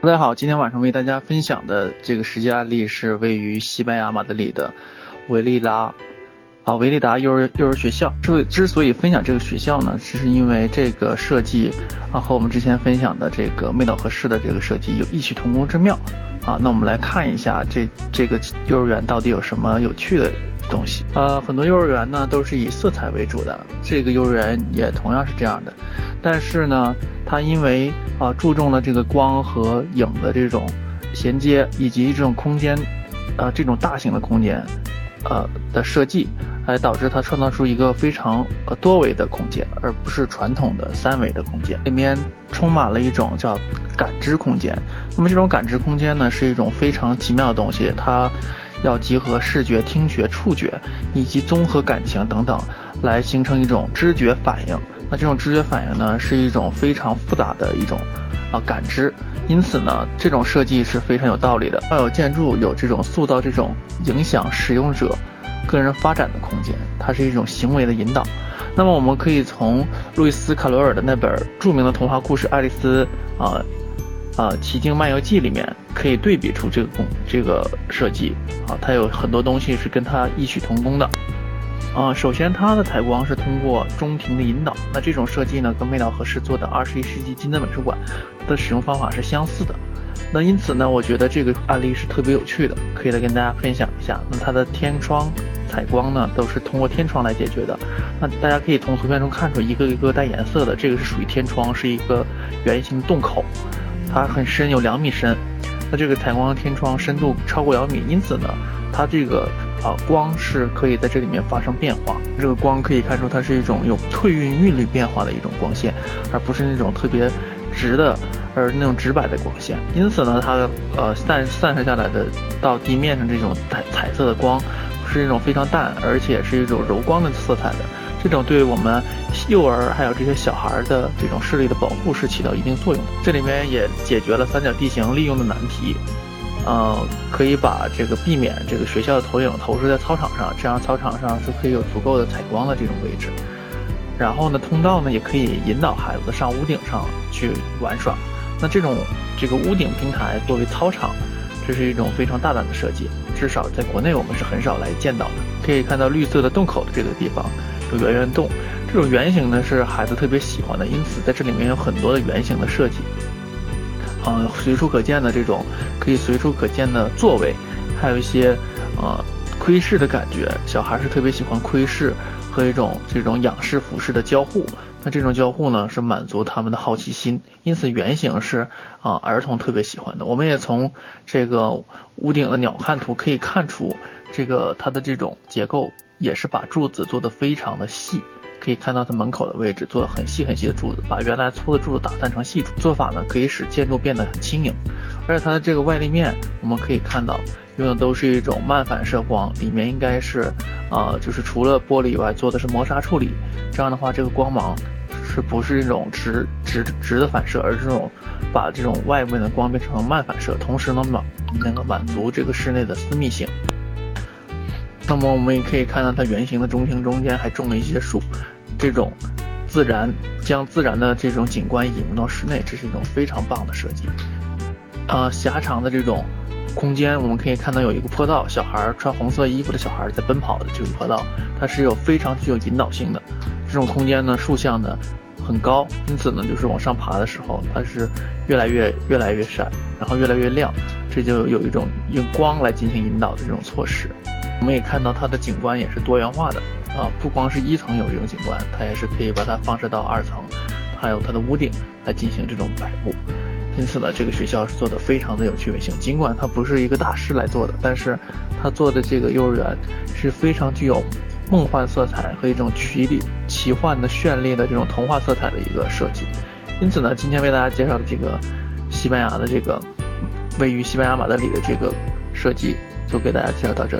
大家好，今天晚上为大家分享的这个实际案例是位于西班牙马德里的维利拉啊维利达幼儿幼儿学校。之之所以分享这个学校呢，只是因为这个设计啊和我们之前分享的这个妹岛和世的这个设计有异曲同工之妙啊。那我们来看一下这这个幼儿园到底有什么有趣的东西。呃，很多幼儿园呢都是以色彩为主的，这个幼儿园也同样是这样的，但是呢。它因为啊注重了这个光和影的这种衔接，以及这种空间，呃这种大型的空间，呃的设计，来导致它创造出一个非常呃多维的空间，而不是传统的三维的空间。里面充满了一种叫感知空间。那么这种感知空间呢，是一种非常奇妙的东西，它要集合视觉、听觉、触觉以及综合感情等等，来形成一种知觉反应。那这种知觉反应呢，是一种非常复杂的一种啊感知，因此呢，这种设计是非常有道理的。要有建筑有这种塑造这种影响使用者个人发展的空间，它是一种行为的引导。那么我们可以从路易斯卡罗尔的那本著名的童话故事《爱丽丝啊啊奇境漫游记》里面，可以对比出这个工这个设计啊，它有很多东西是跟它异曲同工的。啊，首先它的采光是通过中庭的引导，那这种设计呢，跟味道合适做的二十一世纪金德美术馆的使用方法是相似的。那因此呢，我觉得这个案例是特别有趣的，可以来跟大家分享一下。那它的天窗采光呢，都是通过天窗来解决的。那大家可以从图片中看出，一个一个带颜色的，这个是属于天窗，是一个圆形洞口，它很深，有两米深。那这个采光天窗深度超过两米，因此呢，它这个。啊，光是可以在这里面发生变化。这个光可以看出，它是一种有退运韵律变化的一种光线，而不是那种特别直的，而那种直白的光线。因此呢，它的呃散散射下来的到地面上这种彩彩色的光，是一种非常淡，而且是一种柔光的色彩的。这种对我们幼儿还有这些小孩的这种视力的保护是起到一定作用的。这里面也解决了三角地形利用的难题。呃，可以把这个避免这个学校的投影投射在操场上，这样操场上是可以有足够的采光的这种位置。然后呢，通道呢也可以引导孩子上屋顶上去玩耍。那这种这个屋顶平台作为操场，这是一种非常大胆的设计，至少在国内我们是很少来见到的。可以看到绿色的洞口的这个地方有圆圆洞，这种圆形呢是孩子特别喜欢的，因此在这里面有很多的圆形的设计。呃，随处可见的这种可以随处可见的座位，还有一些呃窥视的感觉，小孩是特别喜欢窥视和一种这种仰视俯视的交互。那这种交互呢，是满足他们的好奇心，因此圆形是啊儿童特别喜欢的。我们也从这个屋顶的鸟瞰图可以看出，这个它的这种结构也是把柱子做的非常的细。可以看到它门口的位置做了很细很细的柱子，把原来粗的柱子打散成细柱。做法呢可以使建筑变得很轻盈，而且它的这个外立面我们可以看到用的都是一种慢反射光，里面应该是，呃，就是除了玻璃以外做的是磨砂处理。这样的话，这个光芒是不是一种直直直的反射，而是这种把这种外面的光变成了慢反射，同时呢满能够满足这个室内的私密性。那么我们也可以看到，它圆形的中庭中间还种了一些树，这种自然将自然的这种景观引入到室内，这是一种非常棒的设计。呃，狭长的这种空间，我们可以看到有一个坡道，小孩穿红色衣服的小孩在奔跑的这个坡道，它是有非常具有引导性的。这种空间呢，竖向的很高，因此呢，就是往上爬的时候，它是越来越越来越闪，然后越来越亮，这就有一种用光来进行引导的这种措施。我们也看到它的景观也是多元化的啊，不光是一层有这种景观，它也是可以把它放射到二层，还有它的屋顶来进行这种摆布。因此呢，这个学校是做的非常的有趣味性。尽管它不是一个大师来做的，但是他做的这个幼儿园是非常具有梦幻色彩和一种奇丽、奇幻的绚丽的这种童话色彩的一个设计。因此呢，今天为大家介绍的这个西班牙的这个位于西班牙马德里的这个设计，就给大家介绍到这。